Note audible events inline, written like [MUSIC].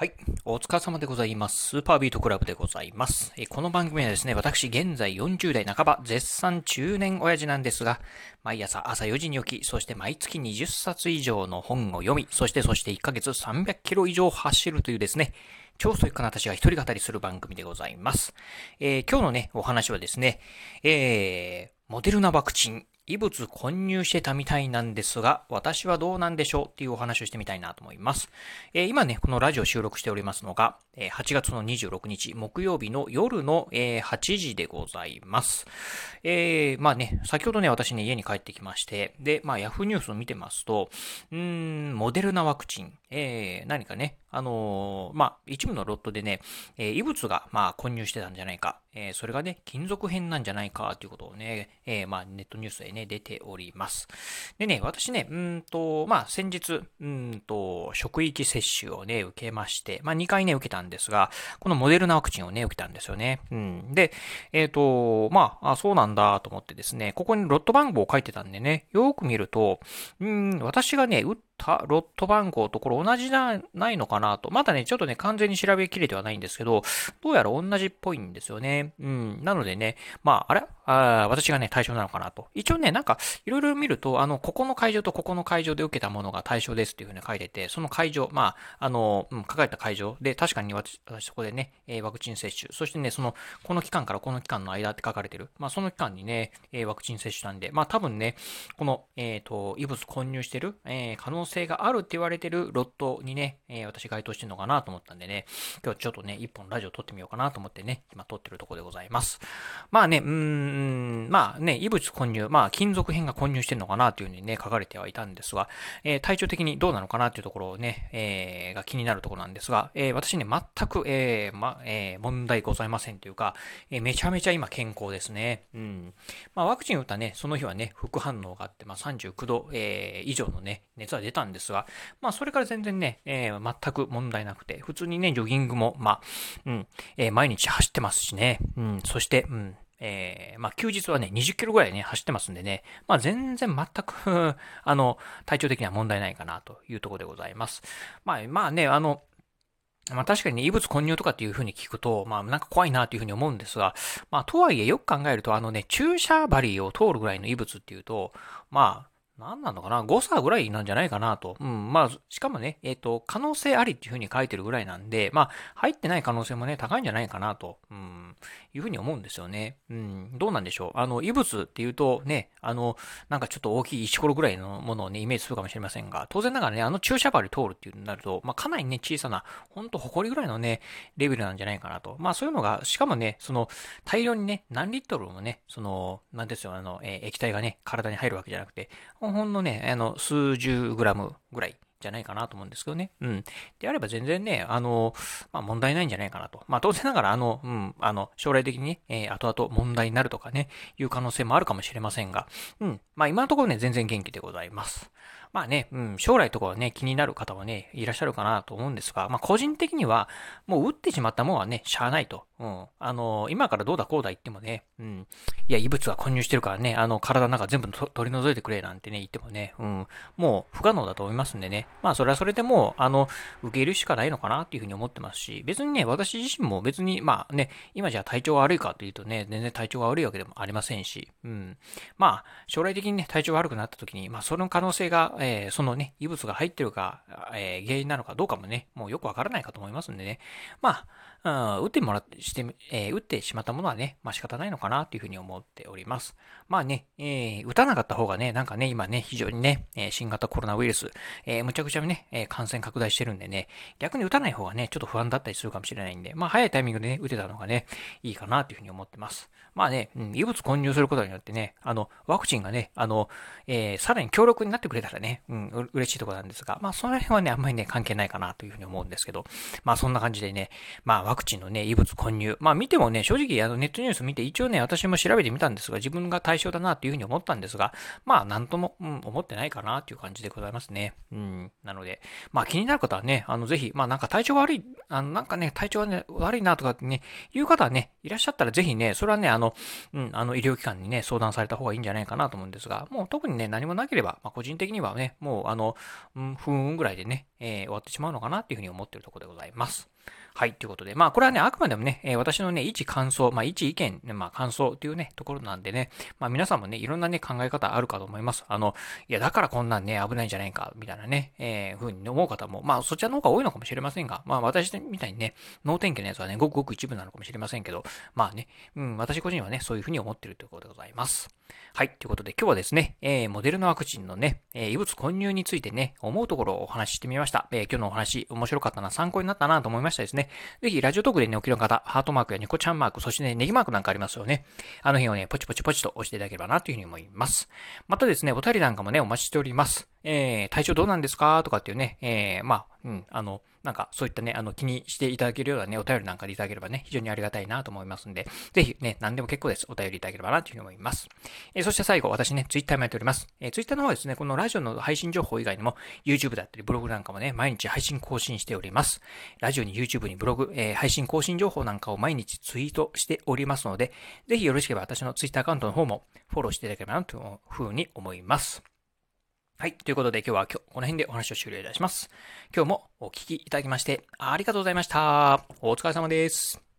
はい。お疲れ様でございます。スーパービートクラブでございます。えこの番組はですね、私現在40代半ば、絶賛中年親父なんですが、毎朝朝4時に起き、そして毎月20冊以上の本を読み、そしてそして1ヶ月300キロ以上走るというですね、超ストイックな私が一人語りする番組でございます。えー、今日のね、お話はですね、えー、モデルナワクチン異物混入してたみたいなんですが、私はどうなんでしょうっていうお話をしてみたいなと思います。えー、今ね、このラジオ収録しておりますのが、えー、8月の26日木曜日の夜の、えー、8時でございます。えー、まあね、先ほどね、私ね、家に帰ってきまして、で、まあ、ヤフーニュースを見てますと、うーん、モデルナワクチン、えー、何かね、あのー、まあ、一部のロットでね、えー、異物が、まあ、混入してたんじゃないか、えー、それがね、金属片なんじゃないかということをね、え、まあ、ネットニュースでね、出ております。でね、私ね、うんと、まあ、先日、うんと、職域接種をね、受けまして、まあ、2回ね、受けたんですが、このモデルナワクチンをね、受けたんですよね。うん。で、えっ、と、まあ、あ、そうなんだと思ってですね、ここにロット番号を書いてたんでね、よく見ると、うん、私がね、打ったロット番号とこれ同じな、ないのかなと。まだね、ちょっとね、完全に調べきれてはないんですけど、どうやら同じっぽいんですよね。うん。なのでね、まあ、あれ？あ私がね、対象なのかなと。一応ね、なんか、いろいろ見ると、あの、ここの会場とここの会場で受けたものが対象ですっていうふうに書いてて、その会場、まあ、あの、うん、書かれた会場で、確かに私、私そこでね、え、ワクチン接種、そしてね、その、この期間からこの期間の間って書かれてる。まあ、その期間にね、え、ワクチン接種なんで、まあ、多分ね、この、えっ、ー、と、異物混入してる、えー、可能性があるって言われてるロットにね、えー、私該当してるのかなと思ったんでね、今日ちょっとね、一本ラジオ撮ってみようかなと思ってね、今撮ってるとこでございます。まあね、うーん、んまあね、異物混入、まあ金属片が混入してるのかなというふうにね、書かれてはいたんですが、えー、体調的にどうなのかなというところをね、えー、が気になるところなんですが、えー、私ね、全く、えー、ま、えー、問題ございませんというか、えー、めちゃめちゃ今健康ですね。うん。まあワクチン打ったね、その日はね、副反応があって、まあ39度、えー、以上のね、熱は出たんですが、まあそれから全然ね、えー、全く問題なくて、普通にね、ジョギングも、まあ、うん、えー、毎日走ってますしね、うん、そして、うん、えー、まあ、休日はね、20キロぐらいね、走ってますんでね、まあ、全然全く [LAUGHS] あの、体調的には問題ないかなというところでございます。まあ、まあね、あの、まあ確かにね、異物混入とかっていうふうに聞くと、まあなんか怖いなというふうに思うんですが、まあとはいえよく考えると、あのね、注射針を通るぐらいの異物っていうと、まあ何なのかな ?5 差ぐらいなんじゃないかなと。うん。まあ、しかもね、えっ、ー、と、可能性ありっていうふうに書いてるぐらいなんで、まあ、入ってない可能性もね、高いんじゃないかなと。うん。いうふうに思うんですよね。うん。どうなんでしょう？あの、異物っていうとね、あの、なんかちょっと大きい石ころぐらいのものをね、イメージするかもしれませんが、当然ながらね、あの注射針通るっていうになると、まあ、かなりね、小さな、ほんと埃ぐらいのね、レベルなんじゃないかなと。まあ、そういうのが、しかもね、その、大量にね、何リットルもね、その、なんですよ、あの、えー、液体がね、体に入るわけじゃなくて、ほんのね、あの、数十グラムぐらいじゃないかなと思うんですけどね。うん。であれば全然ね、あの、まあ、問題ないんじゃないかなと。まあ、当然ながら、あの、うん、あの、将来的にね、えー、後々問題になるとかね、いう可能性もあるかもしれませんが、うん。まあ、今のところね、全然元気でございます。まあね、うん、将来とかはね、気になる方はね、いらっしゃるかなと思うんですが、まあ個人的には、もう打ってしまったもんはね、しゃあないと。うん。あの、今からどうだこうだ言ってもね、うん。いや、異物が混入してるからね、あの、体の中全部取り除いてくれなんてね、言ってもね、うん。もう不可能だと思いますんでね。まあ、それはそれでもう、あの、受け入れるしかないのかなっていうふうに思ってますし、別にね、私自身も別に、まあね、今じゃ体調が悪いかというとね、全然体調が悪いわけでもありませんし、うん。まあ、将来的にね、体調悪くなった時に、まあ、その可能性が、えー、そのね、異物が入ってるか、えー、原因なのかどうかもね、もうよくわからないかと思いますんでね。まあ、うん、打ってもらって、して、えー、打ってしまったものはね、まあ仕方ないのかなというふうに思っております。まあね、えー、打たなかった方がね、なんかね、今ね、非常にね、え新型コロナウイルス、えー、むちゃくちゃね、え感染拡大してるんでね、逆に打たない方がね、ちょっと不安だったりするかもしれないんで、まあ早いタイミングでね、打てたのがね、いいかなというふうに思ってます。まあね、うん、異物混入することによってね、あの、ワクチンがね、あの、え、さらに強力になってくれたらね、うん、嬉しいところなんですが、まあその辺はね、あんまりね、関係ないかなというふうに思うんですけど、まあそんな感じでね、まあワクチンのね、異物混入、まあ見てもね、正直あのネットニュース見て一応ね、私も調べてみたんですが、自分が対象だなというふうに思ったんですが、まあなんとも、うん、思ってないかなという感じでございますね。うん、なので、まあ気になる方はね、あのぜひ、まあなんか体調悪い、あのなんかね、体調がね、悪いなとかってね、いう方はね、いらっしゃったらぜひね、それはね、あの、うん、あの医療機関にね、相談された方がいいんじゃないかなと思うんですが、もう特にね、何もなければ、まあ個人的にはね、もうあの、うん、不運ぐらいでね、えー、終わってしまうのかなっていうふうに思ってるところでございます。はい、ということで、まあ、これはね、あくまでもね、え、私のね、一感想、まあ、一意見、まあ、感想っていうね、ところなんでね、まあ、皆さんもね、いろんなね、考え方あるかと思います。あの、いや、だからこんなんね、危ないんじゃないか、みたいなね、えー、ふうに思う方も、まあ、そちらの方が多いのかもしれませんが、まあ、私みたいにね、脳天気のやつはね、ごくごく一部なのかもしれませんけど、まあね、うん、私個人はね、そういうふうに思ってるということでございます。はい。ということで今日はですね、えー、モデルのワクチンのね、えー、異物混入についてね、思うところをお話ししてみました。えー、今日のお話、面白かったな、参考になったなと思いましたですね。ぜひ、ラジオトークで寝起きの方、ハートマークやニコちゃんマーク、そしてね、ネギマークなんかありますよね。あの辺をね、ポチポチポチと押していただければなというふうに思います。またですね、お便りなんかもね、お待ちしております。えー、体調どうなんですか？とかっていうね、えー、まあ、うん、あの、なんかそういったね、あの気にしていただけるようなね、お便りなんかでいただければね、非常にありがたいなと思いますんで、ぜひね、何でも結構です。お便りいただければなというふうに思います。えー、そして最後、私ね、ツイッターもやっております。えー、ツイッターの方はですね、このラジオの配信情報以外にも、YouTube だったりブログなんかもね、毎日配信更新しております。ラジオに YouTube にブログ、えー、配信更新情報なんかを毎日ツイートしておりますので、ぜひよろしければ私のツイッターアカウントの方もフォローしていただければなというふうに思います。はい。ということで今日は今日この辺でお話を終了いたします。今日もお聞きいただきましてありがとうございました。お疲れ様です。